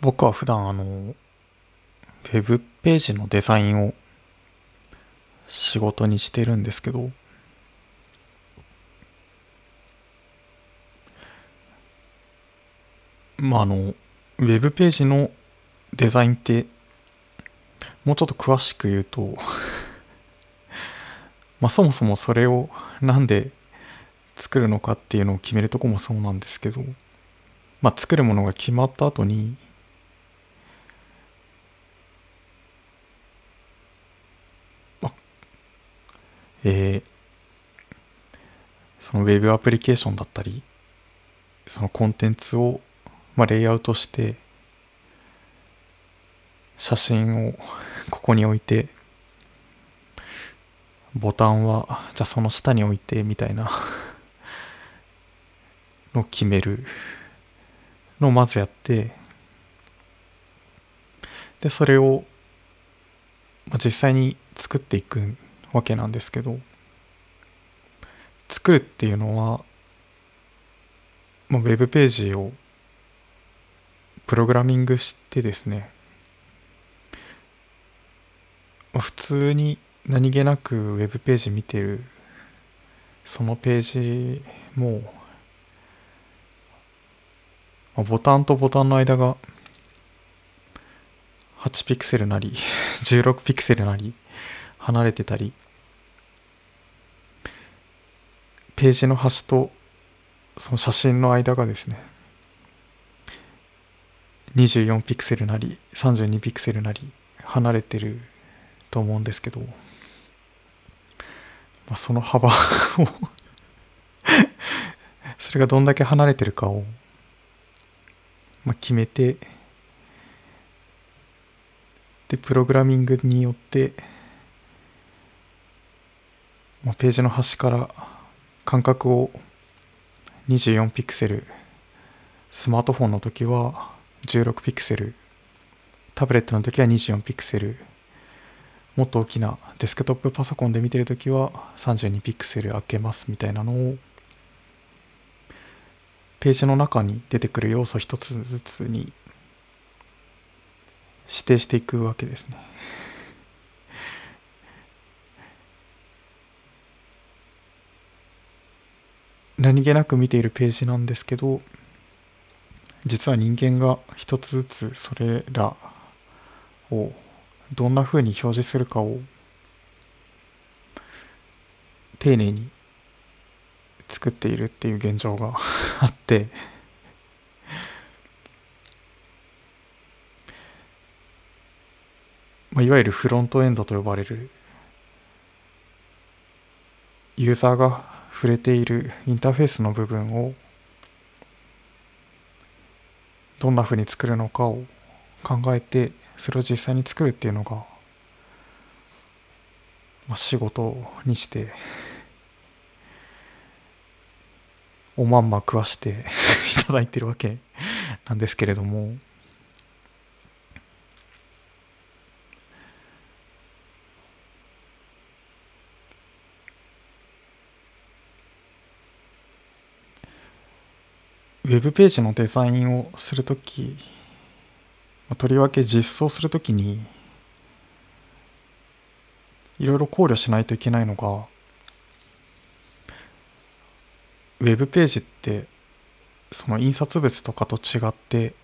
僕は普段あのウェブページのデザインを仕事にしてるんですけどまああのウェブページのデザインってもうちょっと詳しく言うと まあそもそもそれをなんで作るのかっていうのを決めるとこもそうなんですけどまあ作るものが決まった後にえー、そのウェブアプリケーションだったりそのコンテンツを、まあ、レイアウトして写真を ここに置いてボタンはじゃあその下に置いてみたいな のを決めるのをまずやってでそれを、まあ、実際に作っていくわけなんですけど作るっていうのは、まあ、ウェブページをプログラミングしてですね、普通に何気なくウェブページ見てるそのページも、まあ、ボタンとボタンの間が8ピクセルなり16ピクセルなり離れてたりページの端とその写真の間がですね24ピクセルなり32ピクセルなり離れてると思うんですけど、まあ、その幅を それがどんだけ離れてるかを、まあ、決めてでプログラミングによってまあ、ページの端から間隔を24ピクセルスマートフォンの時は16ピクセルタブレットの時は24ピクセルもっと大きなデスクトップパソコンで見てる時は32ピクセル開けますみたいなのをページの中に出てくる要素一つずつに指定していくわけですね。何気なく見ているページなんですけど実は人間が一つずつそれらをどんな風に表示するかを丁寧に作っているっていう現状が あってまあ、いわゆるフロントエンドと呼ばれるユーザーが触れているインターフェースの部分をどんなふうに作るのかを考えてそれを実際に作るっていうのが、まあ、仕事にしておまんま食わして いただいてるわけなんですけれども。ウェブページのデザインをするとき、とりわけ実装するときに、いろいろ考慮しないといけないのが、ウェブページって、その印刷物とかと違って、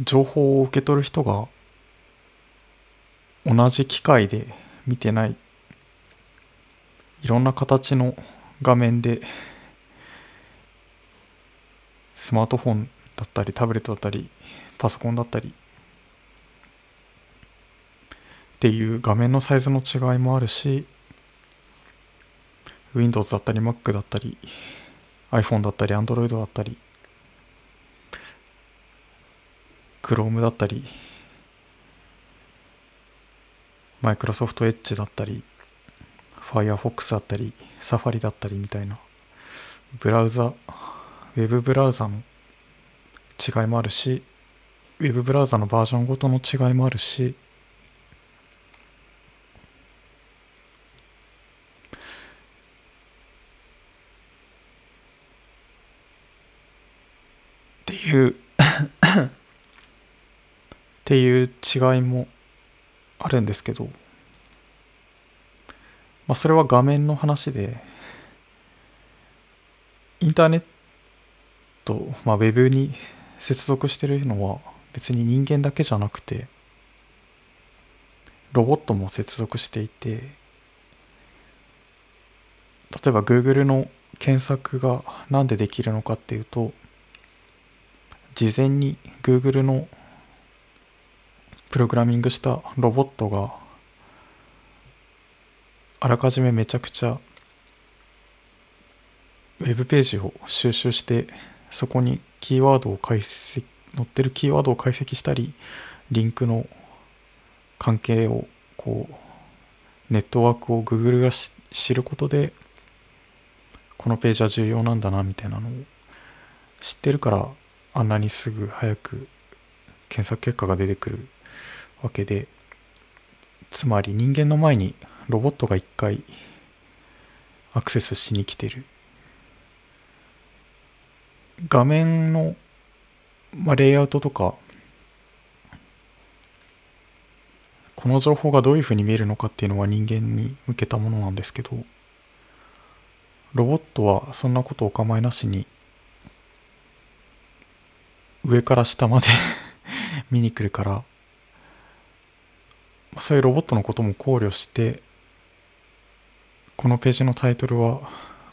情報を受け取る人が同じ機械で見てないいろんな形の画面でスマートフォンだったりタブレットだったりパソコンだったりっていう画面のサイズの違いもあるし Windows だったり Mac だったり iPhone だったり Android だったり Chrome だったり Microsoft Edge だったり Firefox だったり、Safari だったりみたいな、ブラウザ、ウェブブラウザの違いもあるし、ウェブブラウザのバージョンごとの違いもあるし、っていう っていう違いもあるんですけど、まあ、それは画面の話でインターネット、まあ、ウェブに接続してるのは別に人間だけじゃなくてロボットも接続していて例えば Google の検索が何でできるのかっていうと事前に Google のプログラミングしたロボットがあらかじめめちゃくちゃウェブページを収集してそこにキーワードを解析載ってるキーワードを解析したりリンクの関係をこうネットワークを Google が知ることでこのページは重要なんだなみたいなのを知ってるからあんなにすぐ早く検索結果が出てくるわけでつまり人間の前にロボットが一回アクセスしに来てる。画面の、まあ、レイアウトとかこの情報がどういうふうに見えるのかっていうのは人間に向けたものなんですけどロボットはそんなことお構いなしに上から下まで 見に来るからそういうロボットのことも考慮してこのページのタイトルは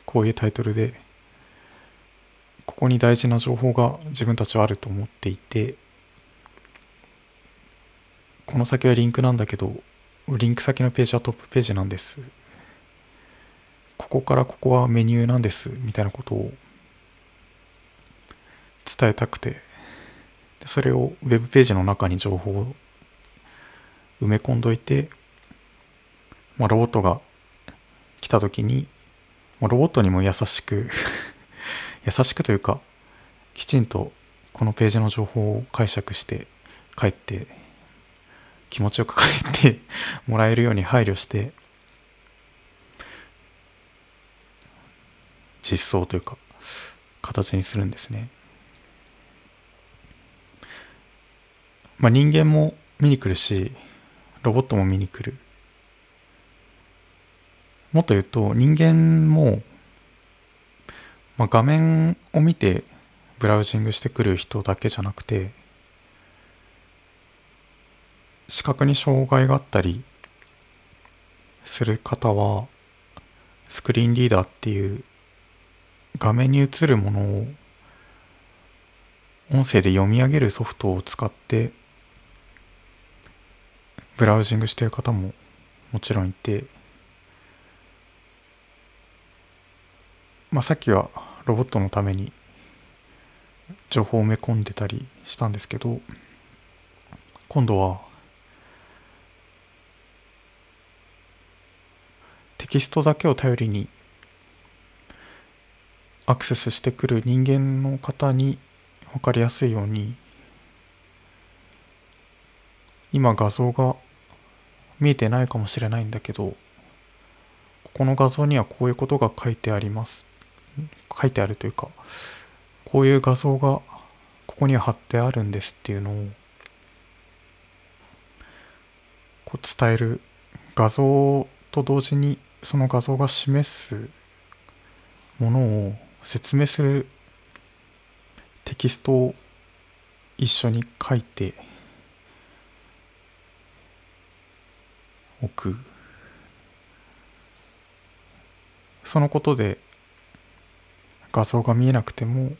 こういうタイトルでここに大事な情報が自分たちはあると思っていてこの先はリンクなんだけどリンク先のページはトップページなんです。ここからここはメニューなんですみたいなことを伝えたくてそれをウェブページの中に情報を埋め込んどいて、まあ、ロボットが来た時に、まあ、ロボットにも優しく 優しくというかきちんとこのページの情報を解釈して帰って気持ちよく帰って もらえるように配慮して実装というか形にするんですね。まあ人間も見に来るしロボットも見に来る。もっと言うと人間も、まあ、画面を見てブラウジングしてくる人だけじゃなくて視覚に障害があったりする方はスクリーンリーダーっていう画面に映るものを音声で読み上げるソフトを使ってブラウジングしてる方ももちろんいて、まあ、さっきはロボットのために情報を埋め込んでたりしたんですけど今度はテキストだけを頼りにアクセスしてくる人間の方に分かりやすいように今画像が見えてないかもしれないんだけどここの画像にはこういうことが書いてあります。書いてあるというかこういう画像がここには貼ってあるんですっていうのをこう伝える画像と同時にその画像が示すものを説明するテキストを一緒に書いておく。そのことで画像が見えなくても、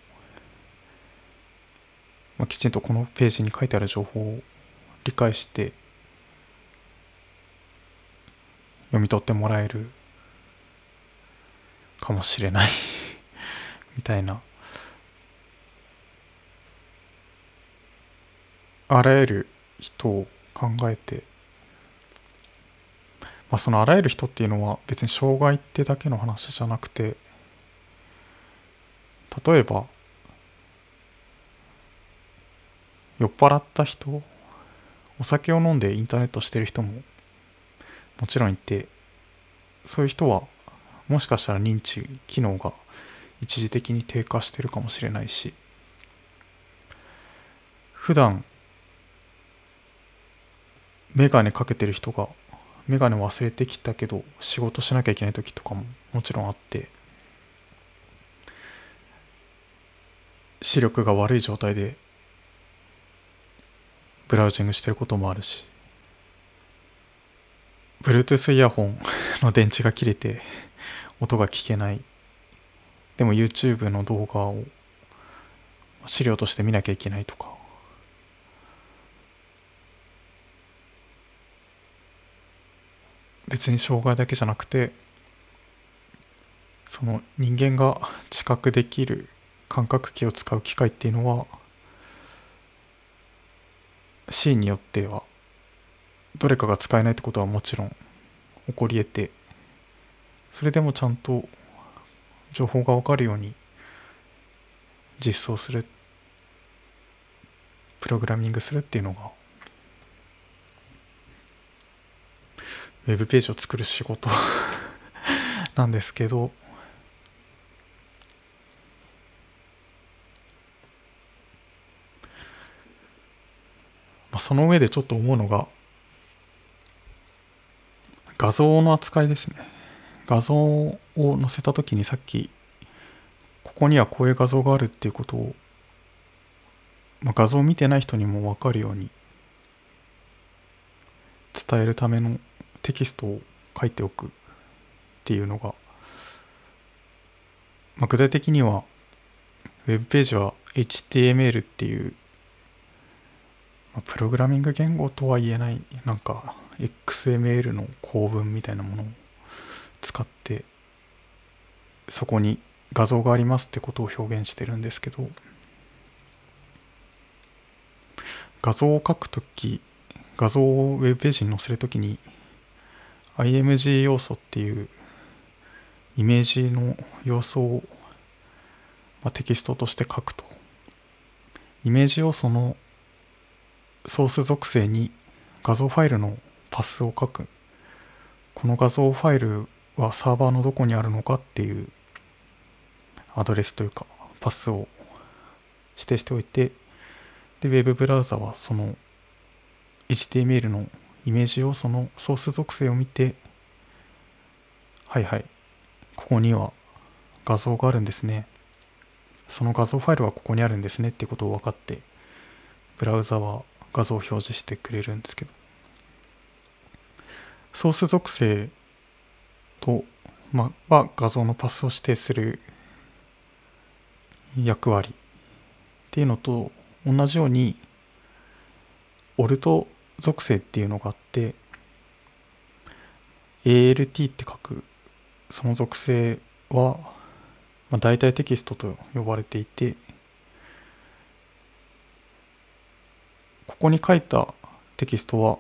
まあ、きちんとこのページに書いてある情報を理解して読み取ってもらえるかもしれない みたいな。あらゆる人を考えてまあ、そのあらゆる人っていうのは別に障害ってだけの話じゃなくて例えば酔っ払った人お酒を飲んでインターネットしてる人ももちろんいてそういう人はもしかしたら認知機能が一時的に低下してるかもしれないし普段メガネかけてる人がメガネ忘れてきたけど仕事しなきゃいけない時とかももちろんあって視力が悪い状態でブラウジングしてることもあるし Bluetooth イヤホン の電池が切れて音が聞けない。でも YouTube の動画を資料として見なきゃいけないとか。別に障害だけじゃなくてその人間が知覚できる感覚器を使う機械っていうのはシーンによってはどれかが使えないってことはもちろん起こり得てそれでもちゃんと情報が分かるように実装するプログラミングするっていうのがウェブページを作る仕事 なんですけどその上でちょっと思うのが画像の扱いですね。画像を載せた時にさっきここにはこういう画像があるっていうことを、まあ、画像を見てない人にも分かるように伝えるためのテキストを書いておくっていうのが、まあ、具体的にはウェブページは HTML っていうプログラミング言語とは言えないなんか XML の構文みたいなものを使ってそこに画像がありますってことを表現してるんですけど画像を書くとき画像をウェブページに載せるときに IMG 要素っていうイメージの要素を、ま、テキストとして書くと。イメージ要素のソース属性に画像ファイルのパスを書く。この画像ファイルはサーバーのどこにあるのかっていうアドレスというかパスを指定しておいてでウェブブラウザはその HTML のイメージ要素のソース属性を見てはいはいここには画像があるんですね。その画像ファイルはここにあるんですねってことを分かってブラウザは画像を表示してくれるんですけど。ソース属性と、まあ、は画像のパスを指定する役割っていうのと同じようにオルト属性っていうのがあって ALT って書くその属性は、まあ、代替テキストと呼ばれていてここに書いたテキストは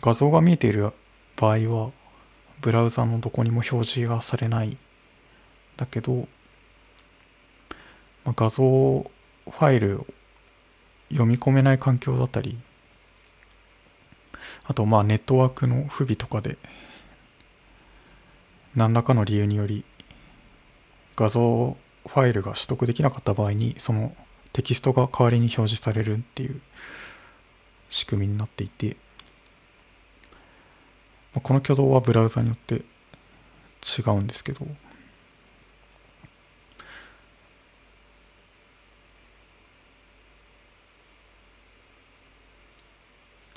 画像が見えている場合はブラウザのどこにも表示がされない。だけど、まあ、画像ファイルを読み込めない環境だったりあとまあネットワークの不備とかで何らかの理由により画像ファイルが取得できなかった場合にそのテキストが代わりに表示されるっていう仕組みになっていてこの挙動はブラウザによって違うんですけどじ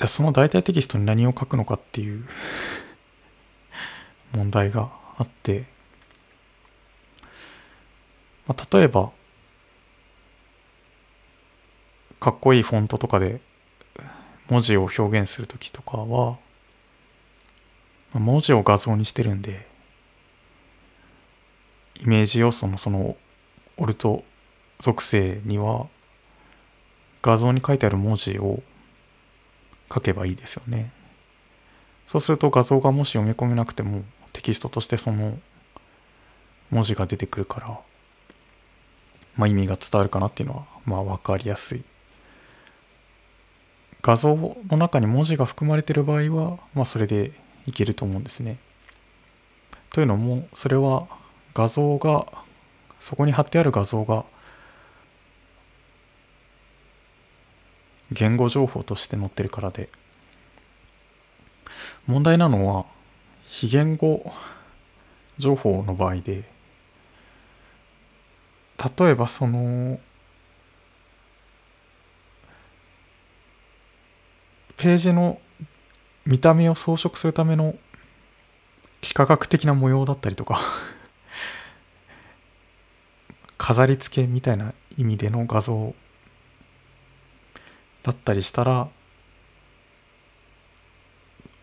ゃあその代替テキストに何を書くのかっていう 問題があって、まあ、例えばかっこいいフォントとかで文字を表現する時とかは文字を画像にしてるんでイメージ要素のそのオルト属性には画像に書いてある文字を書けばいいですよね。そうすると画像がもし読み込めなくてもテキストとしてその文字が出てくるからまあ意味が伝わるかなっていうのはまあ分かりやすい。画像の中に文字が含まれている場合は、まあ、それでいけると思うんですね。というのもそれは画像がそこに貼ってある画像が言語情報として載ってるからで問題なのは非言語情報の場合で例えばそのページの見た目を装飾するための幾何学的な模様だったりとか 飾り付けみたいな意味での画像だったりしたら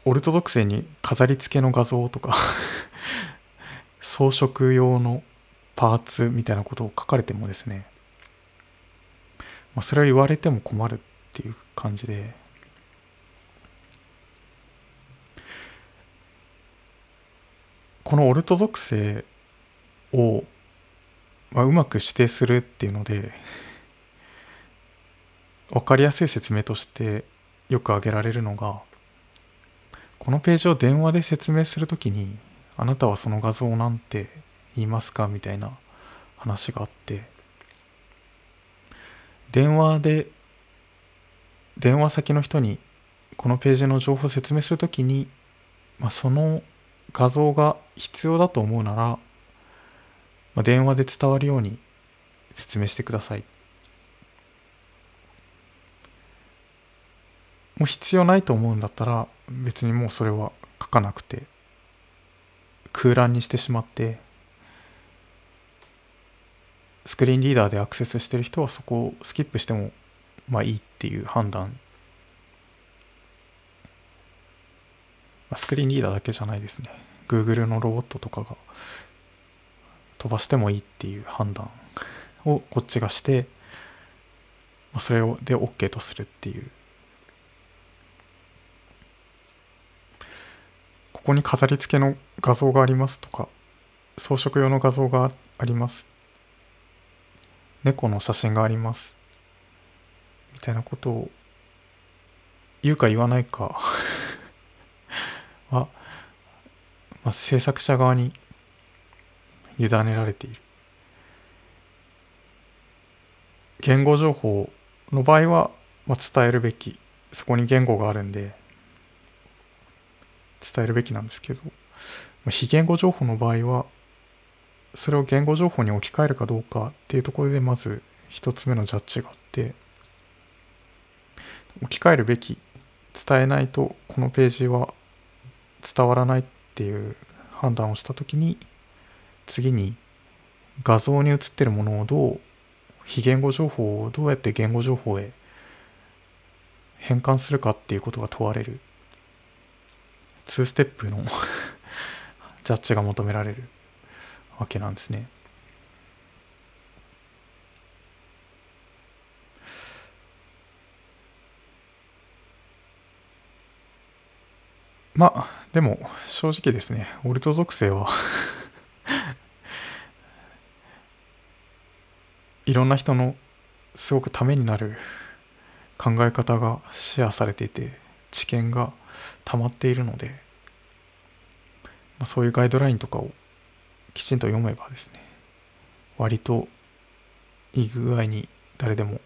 オルト属性に飾り付けの画像とか 装飾用のパーツみたいなことを書かれてもですね、まあ、それを言われても困るっていう感じで。このオルト属性を、まあ、うまく指定するっていうので分かりやすい説明としてよく挙げられるのがこのページを電話で説明するときにあなたはその画像を何て言いますかみたいな話があって電話で電話先の人にこのページの情報を説明するときに、まあ、その画像が必要だと思うなら、まあ、電話で伝わるように説明してください。もう必要ないと思うんだったら別にもうそれは書かなくて空欄にしてしまってスクリーンリーダーでアクセスしてる人はそこをスキップしてもまあいいっていう判断スクリーンリーダーだけじゃないですね。Google のロボットとかが飛ばしてもいいっていう判断をこっちがして、それをで OK とするっていう。ここに飾り付けの画像がありますとか装飾用の画像があります。猫の写真があります。みたいなことを言うか言わないかはまあ、制作者側に委ねられている。言語情報の場合は、まあ、伝えるべきそこに言語があるんで伝えるべきなんですけど、まあ、非言語情報の場合はそれを言語情報に置き換えるかどうかっていうところでまず一つ目のジャッジがあって置き換えるべき伝えないとこのページは伝わらないっていう判断をした時に次に画像に写ってるものをどう非言語情報をどうやって言語情報へ変換するかっていうことが問われる2ステップの ジャッジが求められるわけなんですね。まあでも正直ですねオルト属性は いろんな人のすごくためになる考え方がシェアされていて知見が溜まっているので、まあ、そういうガイドラインとかをきちんと読めばですね割といい具合に誰でも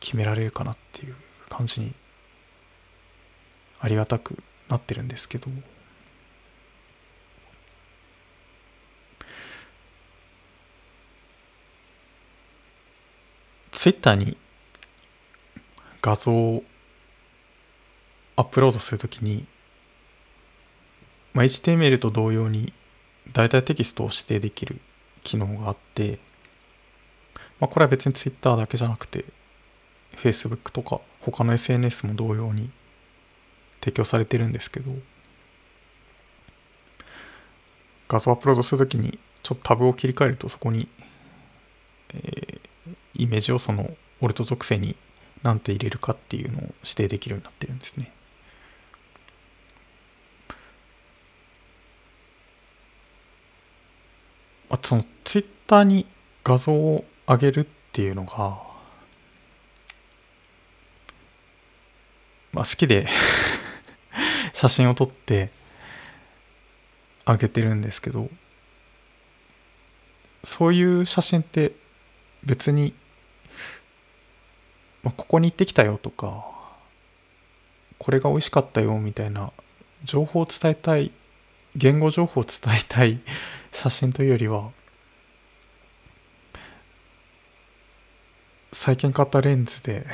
決められるかなっていう感じにありがたくなってるんですけど。ツイッターに画像をアップロードするときに、まあ、HTML と同様に代替テキストを指定できる機能があって、まあ、これは別に Twitter だけじゃなくて Facebook とか他の SNS も同様に提供されてるんですけど画像アップロードするときにちょっとタブを切り替えるとそこに、えー、イメージをそのオルト属性に何て入れるかっていうのを指定できるようになってるんですね。あとそのツイッターに画像を上げるっていうのがまあ好きで写真を撮ってあげてるんですけどそういう写真って別にまあ、ここに行ってきたよとかこれが美味しかったよみたいな情報を伝えたい言語情報を伝えたい写真というよりは最近買ったレンズで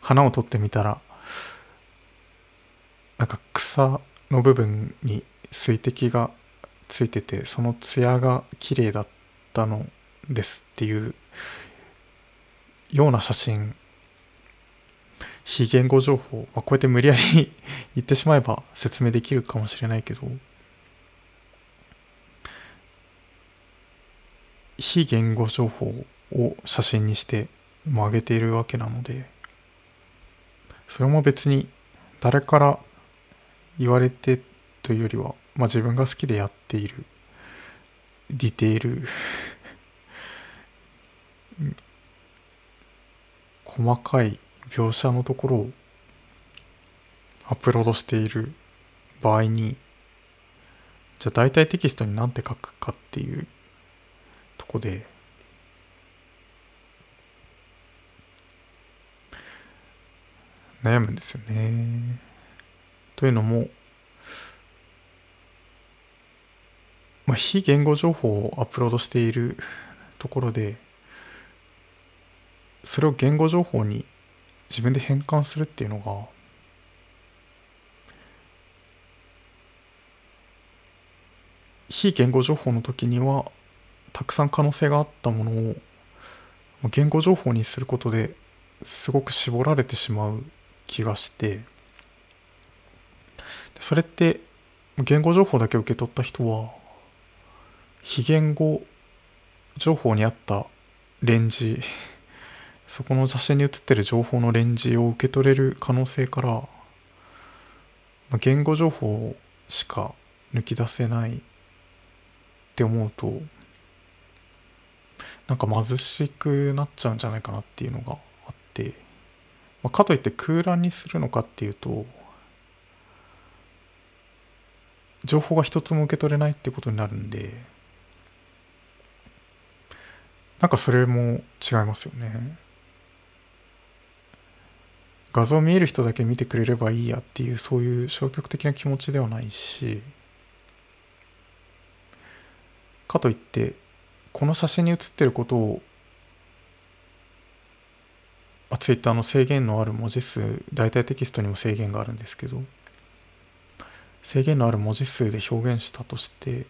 花を撮ってみたらなんか草の部分に水滴がついててその艶が綺麗だったのですっていうような写真。非言語情報、まあ、こうやって無理やり言ってしまえば説明できるかもしれないけど。非言語情報を写真にしても上げているわけなのでそれも別に誰から言われてというよりは、まあ、自分が好きでやっているディテール 細かい描写のところをアップロードしている場合にじゃあ大体テキストに何て書くかっていうとこで悩むんですよね。というのも、まあ、非言語情報をアップロードしているところでそれを言語情報に自分で変換するっていうのが非言語情報の時にはたくさん可能性があったものを言語情報にすることですごく絞られてしまう気がしてそれって言語情報だけ受け取った人は非言語情報にあったレンジそこの写真に写ってる情報のレンジを受け取れる可能性から、言語情報しか抜き出せないって思うとなんか貧しくなっちゃうんじゃないかなっていうのがあって、まあ、かといって空欄にするのかっていうと情報が一つも受け取れないってことになるんでなんかそれも違いますよね。画像見える人だけ見てくれればいいやっていうそういう消極的な気持ちではないしかといってこの写真に写ってることをあツイッターの制限のある文字数大体テキストにも制限があるんですけど制限のある文字数で表現したとして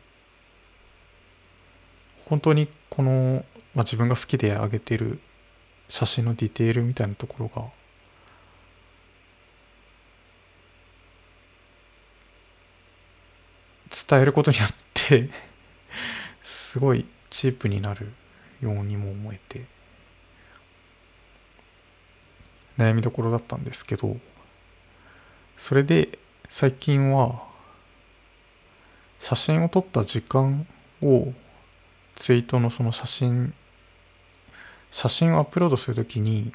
本当にこの、まあ、自分が好きで上げてる写真のディテールみたいなところが伝えることによってすごいチープになるようにも思えて悩みどころだったんですけどそれで最近は写真を撮った時間をツイートのその写真写真をアップロードするときに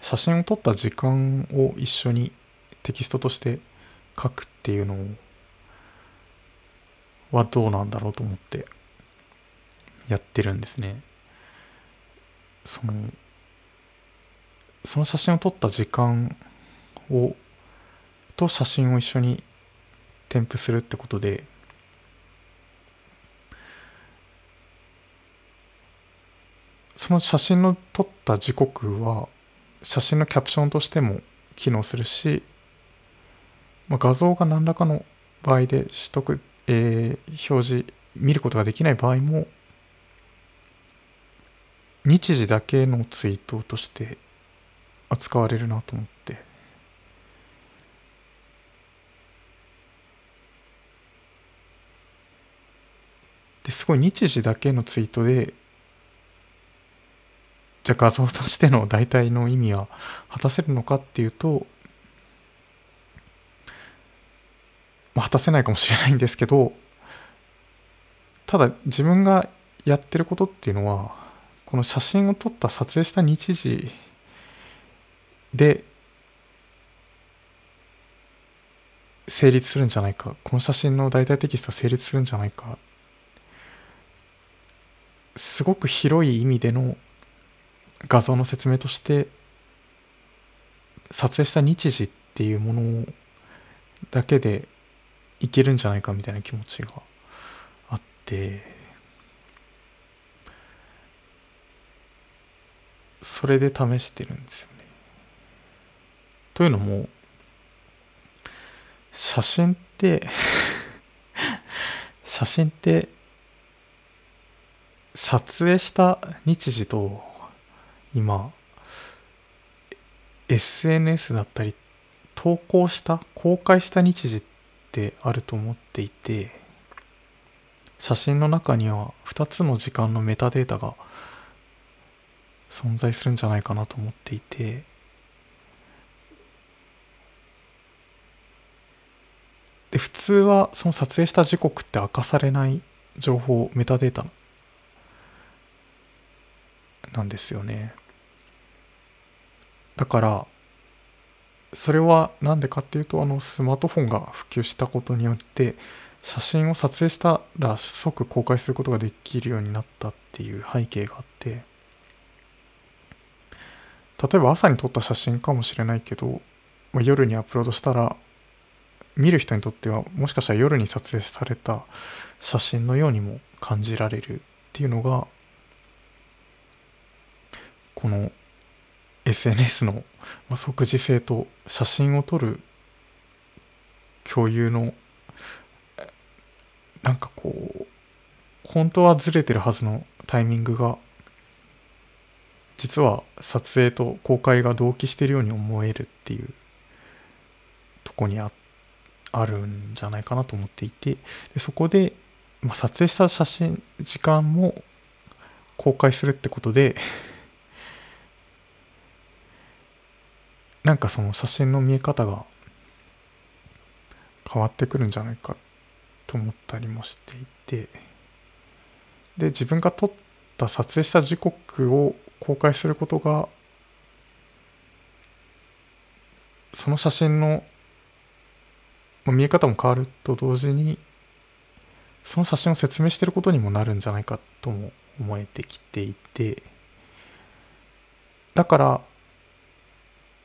写真を撮った時間を一緒にテキストとして書くっていうのはどうなんだろうと思ってやってるんですね。そのその写真を撮った時間をと写真を一緒に添付するってことでその写真の撮った時刻は写真のキャプションとしても機能するし、まあ、画像が何らかの場合で取得えー、表示見ることができない場合も日時だけのツイートとして扱われるなと思って。ですごい日時だけのツイートでじゃあ画像としての代替の意味は果たせるのかっていうとまあ、果たせないかもしれないんですけどただ自分がやってることっていうのはこの写真を撮った撮影した日時で成立するんじゃないか。この写真の大体テキストは成立するんじゃないか。すごく広い意味での画像の説明として撮影した日時っていうものだけでいけるんじゃないかみたいな気持ちがあってそれで試してるんですよね。というのも写真って 写真って撮影した日時と今 SNS だったり投稿した公開した日時ってあると思っていて写真の中には2つの時間のメタデータが存在するんじゃないかなと思っていてで普通はその撮影した時刻って明かされない情報メタデータなんですよね。だからそれは何でかっていうとあのスマートフォンが普及したことによって写真を撮影したら即公開することができるようになったっていう背景があって例えば朝に撮った写真かもしれないけど、まあ、夜にアップロードしたら見る人にとってはもしかしたら夜に撮影された写真のようにも感じられるっていうのがこの SNS の即時性と写真を撮る共有のなんかこう本当はずれてるはずのタイミングが実は撮影と公開が同期してるように思えるっていうとこにああるんじゃないかなと思っていてでそこで、まあ、撮影した写真時間も公開するってことでなんかその写真の見え方が変わってくるんじゃないかと思ったりもしていてで自分が撮った撮影した時刻を公開することがその写真の見え方も変わると同時にその写真を説明してることにもなるんじゃないかとも思えてきていてだから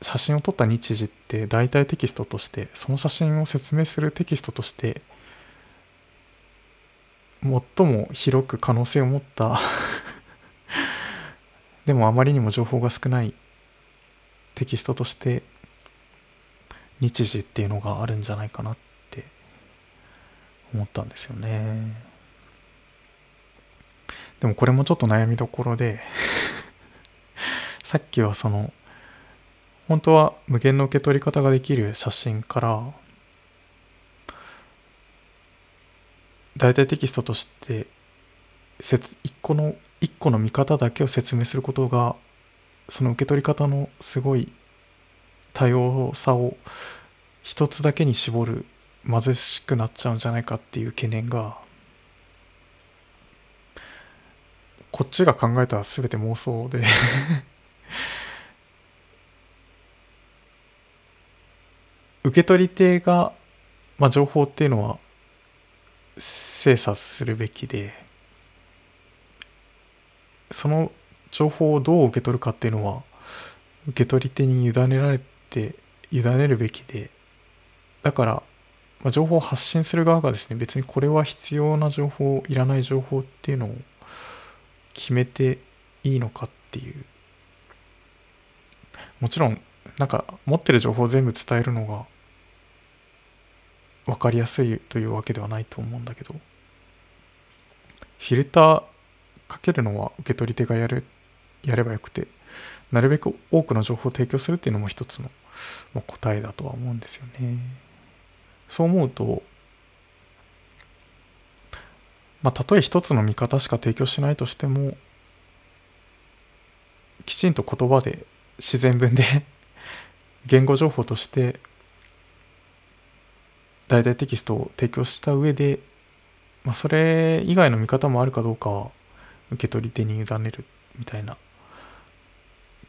写真を撮った日時って大体テキストとしてその写真を説明するテキストとして最も広く可能性を持った でもあまりにも情報が少ないテキストとして日時っていうのがあるんじゃないかなって思ったんですよね。でもこれもちょっと悩みどころで さっきはその本当は無限の受け取り方ができる写真から大体テキストとして一個の一個の見方だけを説明することがその受け取り方のすごい多様さを一つだけに絞る貧しくなっちゃうんじゃないかっていう懸念がこっちが考えたら全て妄想で。受け取り手が、まあ、情報っていうのは精査するべきでその情報をどう受け取るかっていうのは受け取り手に委ねられて委ねるべきでだから、まあ、情報を発信する側がですね別にこれは必要な情報いらない情報っていうのを決めていいのかっていう。もちろんなんか持ってる情報を全部伝えるのが分かりやすいというわけではないと思うんだけどフィルターかけるのは受け取り手がやるやればよくてなるべく多くの情報を提供するっていうのも一つのまあ答えだとは思うんですよね。そう思うとまあたとえ一つの見方しか提供しないとしてもきちんと言葉で自然文で 言語情報として大々テキストを提供した上で、まあ、それ以外の見方もあるかどうかは受け取り手に委ねるみたいな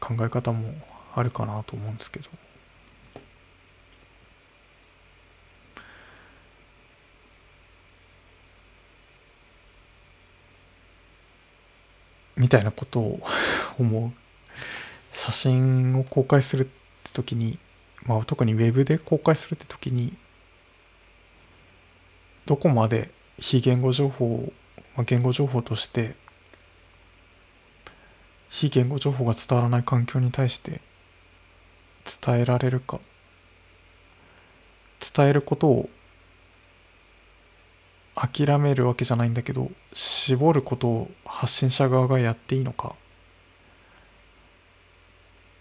考え方もあるかなと思うんですけど。みたいなことを思う写真を公開するって時に、まあ、特にウェブで公開するって時にどこまで非言語情報、まあ、言語情報として非言語情報が伝わらない環境に対して伝えられるか伝えることを諦めるわけじゃないんだけど絞ることを発信者側がやっていいのか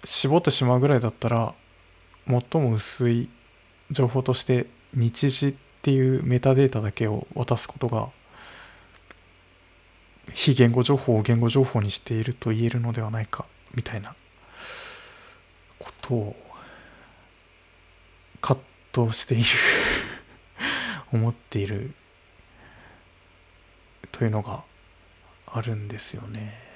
絞ってしまうぐらいだったら最も薄い情報として日時っていうメタデータだけを渡すことが非言語情報を言語情報にしていると言えるのではないかみたいなことを葛藤している 思っているというのがあるんですよね。